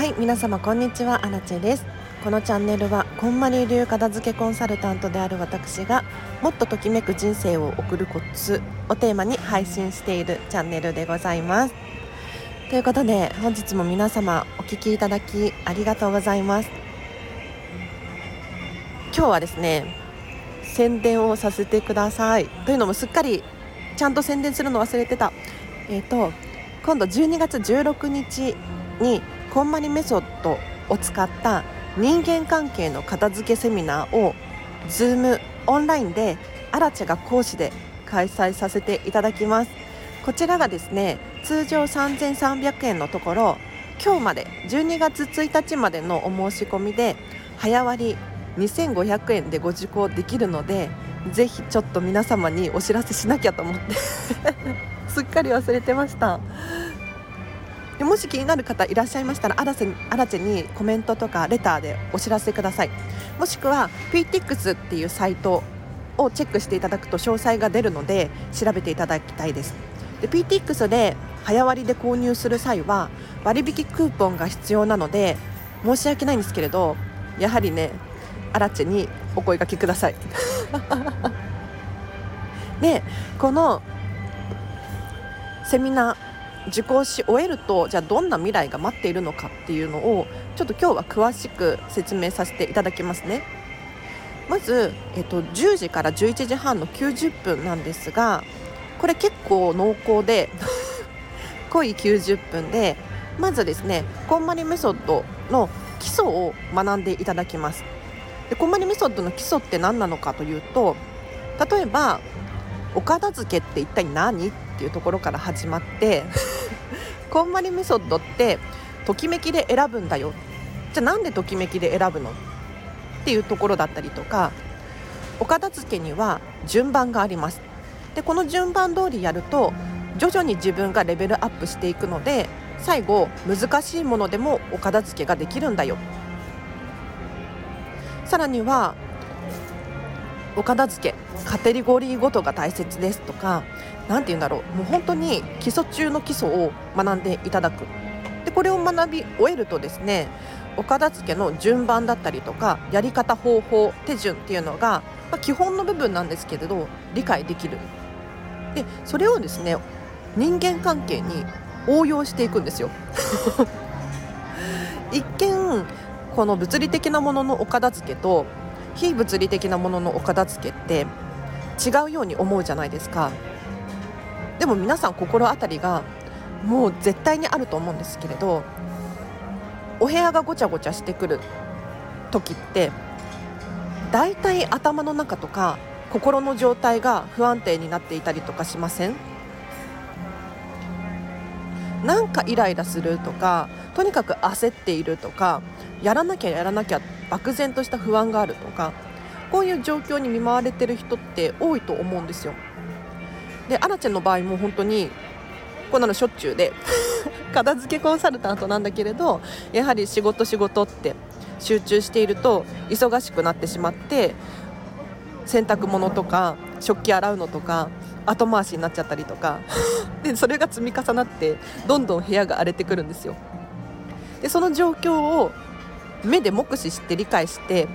はい皆様こんにちは。アラチェです。このチャンネルはこんまり流片付けコンサルタントである私がもっとときめく人生を送るコツをテーマに配信しているチャンネルでございます。ということで本日も皆様お聞きいただきありがとうございます。今日はですね宣伝をさせてください。というのもすっかりちゃんと宣伝するの忘れてた。えっ、ー、と今度12月16日にこんまりメソッドを使った人間関係の片付けセミナーを Zoom オンラインでアラチェが講師で開催させていただきます。こちらがですね通常3300円のところ今日まで12月1日までのお申し込みで早割2500円でご受講できるのでぜひちょっと皆様にお知らせしなきゃと思って すっかり忘れてました。でもし気になる方いらっしゃいましたらアラチェにコメントとかレターでお知らせください。もしくは PTX っていうサイトをチェックしていただくと詳細が出るので調べていただきたいです。で PTX で早割で購入する際は割引クーポンが必要なので申し訳ないんですけれどやはりねアラチェにお声がけください。で このセミナー受講し終えるとじゃあどんな未来が待っているのかっていうのをちょっと今日は詳しく説明させていただきますね。まず、えっと、10時から11時半の90分なんですがこれ結構濃厚で 濃い90分でまずですねこんまりメソッドの基礎を学んでいただきますでこんまりメソッドの基礎って何なのかというと例えばお片付けって一体何？っていうところから始まって こんまりメソッドってときめきで選ぶんだよ。じゃあなんでときめきで選ぶのっていうところだったりとかお片付けには順番があります。でこの順番通りやると徐々に自分がレベルアップしていくので最後難しいものでもお片付けができるんだよ。さらにはお片付けカテゴリーごとが大切ですとか何て言うんだろうもう本当に基礎中の基礎を学んでいただく。でこれを学び終えるとですねお片付けの順番だったりとかやり方方法手順っていうのが、まあ、基本の部分なんですけれど理解できる。でそれをですね人間関係に応用していくんですよ。一見この物理的なもののお片付けと非物理的なもののお片付けって違うように思うじゃないですか。でも皆さん心当たりがもう絶対にあると思うんですけれどお部屋がごちゃごちゃしてくる時って大体頭の中とか心の状態が不安定になっていたりとかしません？なんかイライラするとかとにかく焦っているとかやらなきゃやらなきゃ漠然とした不安があるとかこういう状況に見舞われてる人って多いと思うんですよ。でアラちゃんの場合も本当にこんなのしょっちゅうで 片付けコンサルタントなんだけれどやはり仕事仕事って集中していると忙しくなってしまって洗濯物とか食器洗うのとか後回しになっちゃったりとか。でそれが積み重なってどんどん部屋が荒れてくるんですよ。でその状況を目で目視して理解して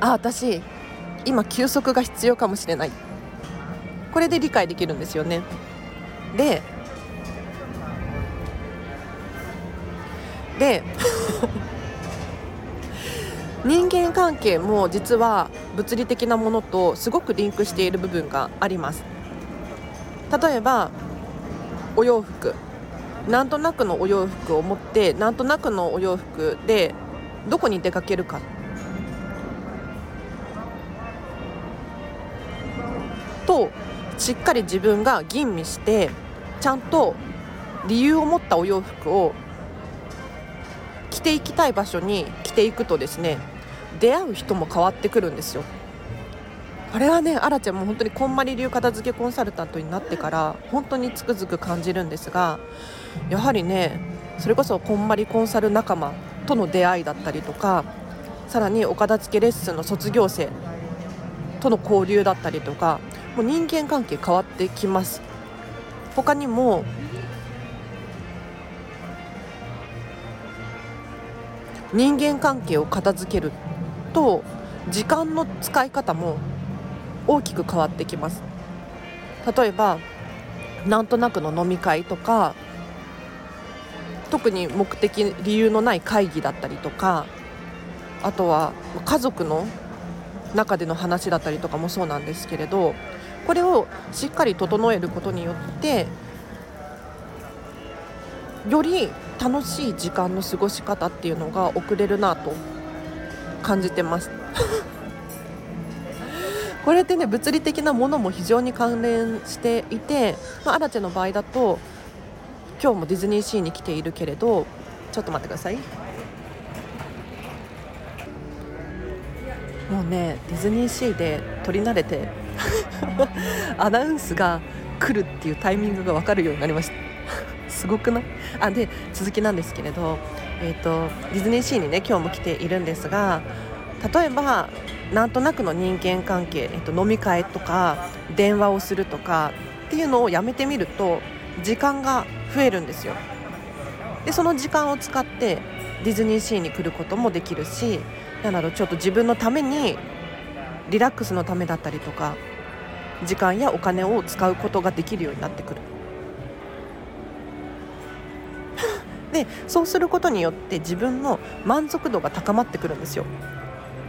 あ私今休息が必要かもしれない。これで理解できるんですよね。でで 人間関係も実は物理的なものとすごくリンクしている部分があります。例えばお洋服。なんとなくのお洋服を持ってなんとなくのお洋服でどこに出かけるか。としっかり自分が吟味してちゃんと理由を持ったお洋服を着ていきたい場所に着ていくとですね出会う人も変わってくるんですよ。これはねあらちゃんも本当にこんまり流片付けコンサルタントになってから本当につくづく感じるんですがやはりねそれこそこんまりコンサル仲間との出会いだったりとかさらにお片付けレッスンの卒業生との交流だったりとかもう人間関係変わってきます他にも人間関係を片付けると時間の使い方も大きく変わってきます。例えばなんとなくの飲み会とか特に目的理由のない会議だったりとかあとは家族の中での話だったりとかもそうなんですけれどこれをしっかり整えることによってより楽しい時間の過ごし方っていうのが送れるなと感じてます。これってね物理的なものも非常に関連していて、まあ、アラチェの場合だと今日もディズニーシーに来ているけれどちょっと待ってください。もうねディズニーシーで撮り慣れて アナウンスが来るっていうタイミングが分かるようになりました。すごくない？あで続きなんですけれど、えーと、ディズニーシーにね今日も来ているんですが例えばなんとなくの人間関係、えーと、飲み会とか電話をするとかっていうのをやめてみると時間が増えるんですよ。でその時間を使ってディズニーシーに来ることもできるしななどちょっと自分のためにリラックスのためだったりとか時間やお金を使うことができるようになってくる。でそうすることによって自分の満足度が高まってくるんですよ。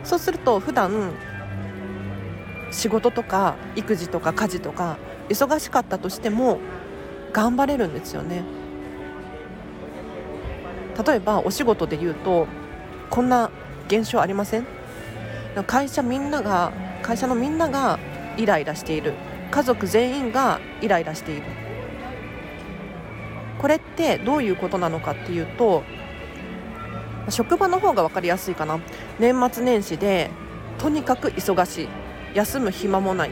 そうすると普段仕事とか育児とか家事とか忙しかったとしても頑張れるんですよね。例えばお仕事で言うとこんな現象ありません？会社みんなが会社のみんながイライラしている。家族全員がイライラしている。これってどういうことなのかっていうと職場の方が分かりやすいかな。年末年始でとにかく忙しい。休む暇もない。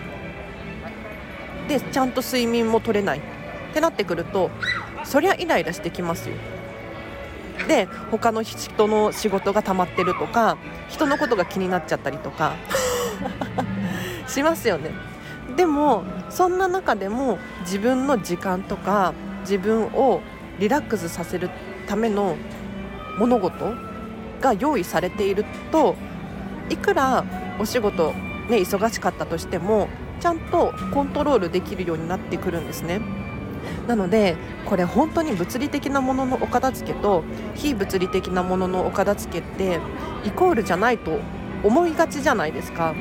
でちゃんと睡眠も取れない。ってなってくるとそりゃイライラしてきますよ。で他の人の仕事が溜まってるとか人のことが気になっちゃったりとか しますよね。でもそんな中でも自分の時間とか自分をリラックスさせるための物事が用意されているといくらお仕事、ね、忙しかったとしてもちゃんとコントロールできるようになってくるんですね。なのでこれ本当に物理的なもののお片付けと非物理的なもののお片付けってイコールじゃないと思いがちじゃないですか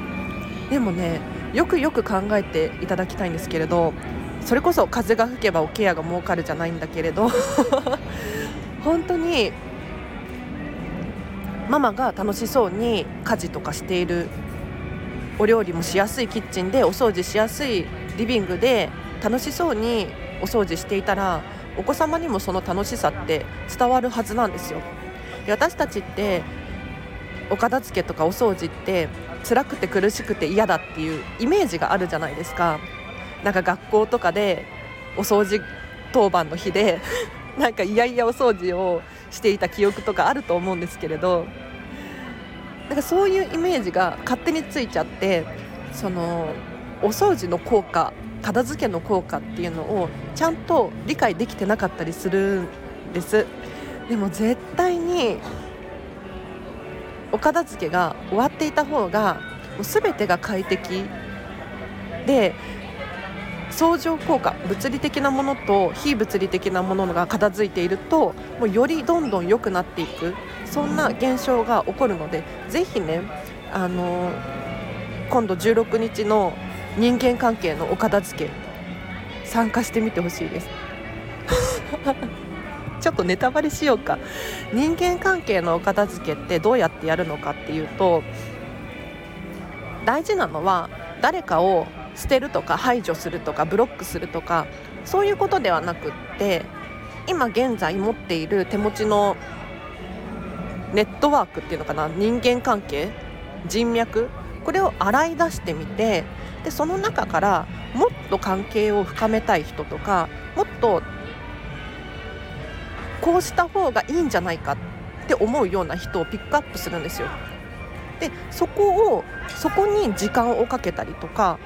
でもねよくよく考えていただきたいんですけれどそれこそ風が吹けばおケアが儲かるじゃないんだけれど。本当にママが楽しそうに家事とかしているお料理もしやすいキッチンでお掃除しやすいリビングで楽しそうにお掃除していたらお子様にもその楽しさって伝わるはずなんですよ。で私たちってお片付けとかお掃除って辛くて苦しくて嫌だっていうイメージがあるじゃないですか。なんか学校とかでお掃除当番の日で なんかいやいやお掃除をしていた記憶とかあると思うんですけれどなんかそういうイメージが勝手についちゃってそのお掃除の効果片付けの効果っていうのをちゃんと理解できてなかったりするんです。でも絶対にお片付けが終わっていた方がもう全てが快適で相乗効果物理的なものと非物理的なものが片付いているともうよりどんどん良くなっていくそんな現象が起こるのでぜひねあの今度16日の人間関係のお片付け参加してみてほしいです。ちょっとネタバレしようか。人間関係のお片付けってどうやってやるのかっていうと大事なのは誰かを捨てるとか排除するとかブロックするとかそういうことではなくって今現在持っている手持ちのネットワークっていうのかな人間関係人脈これを洗い出してみてでその中からもっと関係を深めたい人とかもっとこうした方がいいんじゃないかって思うような人をピックアップするんですよ。でそこをそこに時間をかけたりとか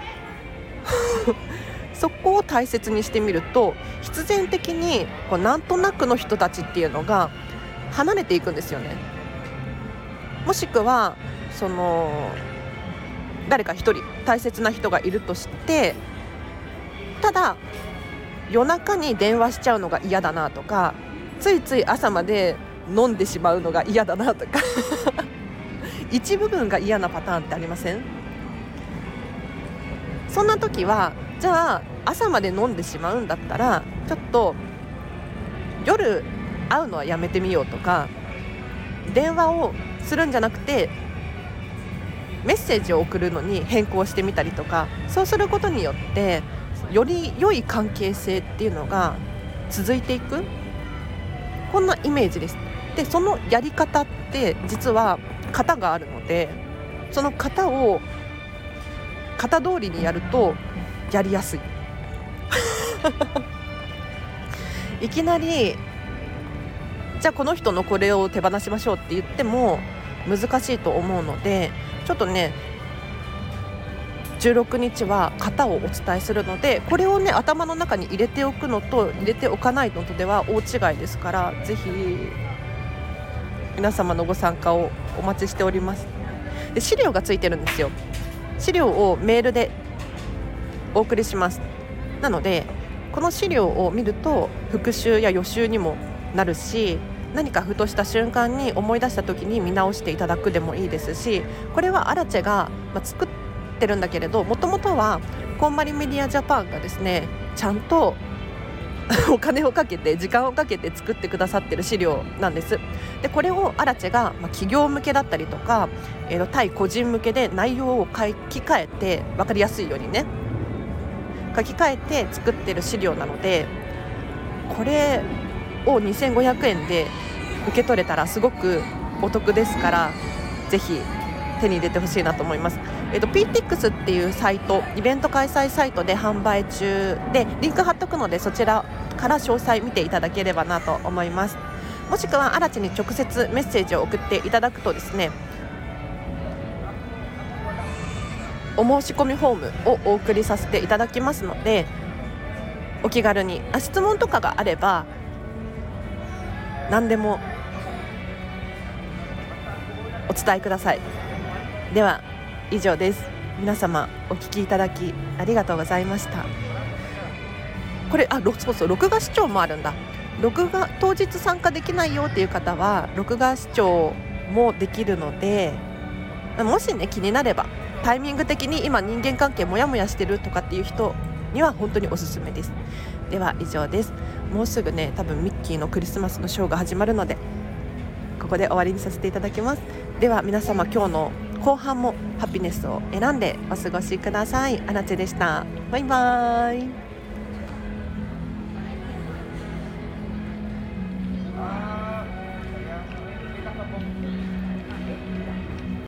そこを大切にしてみると必然的にこうなんとなくの人たちっていうのが離れていくんですよね。もしくはその誰か一人大切な人がいるとしてただ夜中に電話しちゃうのが嫌だなとかついつい朝まで飲んでしまうのが嫌だなとか 一部分が嫌なパターンってありません？そんな時はじゃあ朝まで飲んでしまうんだったらちょっと夜会うのはやめてみようとか電話をするんじゃなくてメッセージを送るのに変更してみたりとかそうすることによってより良い関係性っていうのが続いていくこんなイメージです。でそのやり方って実は型があるのでその型を型通りにやるとやりやすい。いきなりじゃあこの人のこれを手放しましょうって言っても難しいと思うのでちょっとね16日は型をお伝えするのでこれをね頭の中に入れておくのと入れておかないのとでは大違いですからぜひ皆様のご参加をお待ちしております。で資料がついてるんですよ資料をメールでお送りします。なのでこの資料を見ると復習や予習にもなるし何かふとした瞬間に思い出した時に見直していただくでもいいですしこれはアラチェが、ま作ってるんだけれどもともとはこんまりメディアジャパンがですねちゃんと お金をかけて時間をかけて作ってくださってる資料なんですでこれをアラチェが、ま企業向けだったりとか、えー、対個人向けで内容を書き換えて分かりやすいようにね書き換えて作ってる資料なのでこれを2500円で受け取れたらすごくお得ですからぜひ手に入れてほしいなと思います。えっと、PTX っていうサイトイベント開催サイトで販売中でリンク貼っとくのでそちらから詳細見ていただければなと思います。もしくはアラチに直接メッセージを送っていただくとですねお申し込みフォームをお送りさせていただきますのでお気軽に。あ質問とかがあれば何でもお伝えください。では以上です。皆様お聞きいただきありがとうございました。これあそうそう録画視聴もあるんだ。録画当日参加できないよっていう方は録画視聴もできるのでもしね気になればタイミング的に今人間関係モヤモヤしてるとかっていう人には本当におすすめです。では以上です。もうすぐね多分ミッキーのクリスマスのショーが始まるのでここで終わりにさせていただきます。では皆様今日の後半もハピネスを選んでお過ごしください。あらでした。バイバーイ。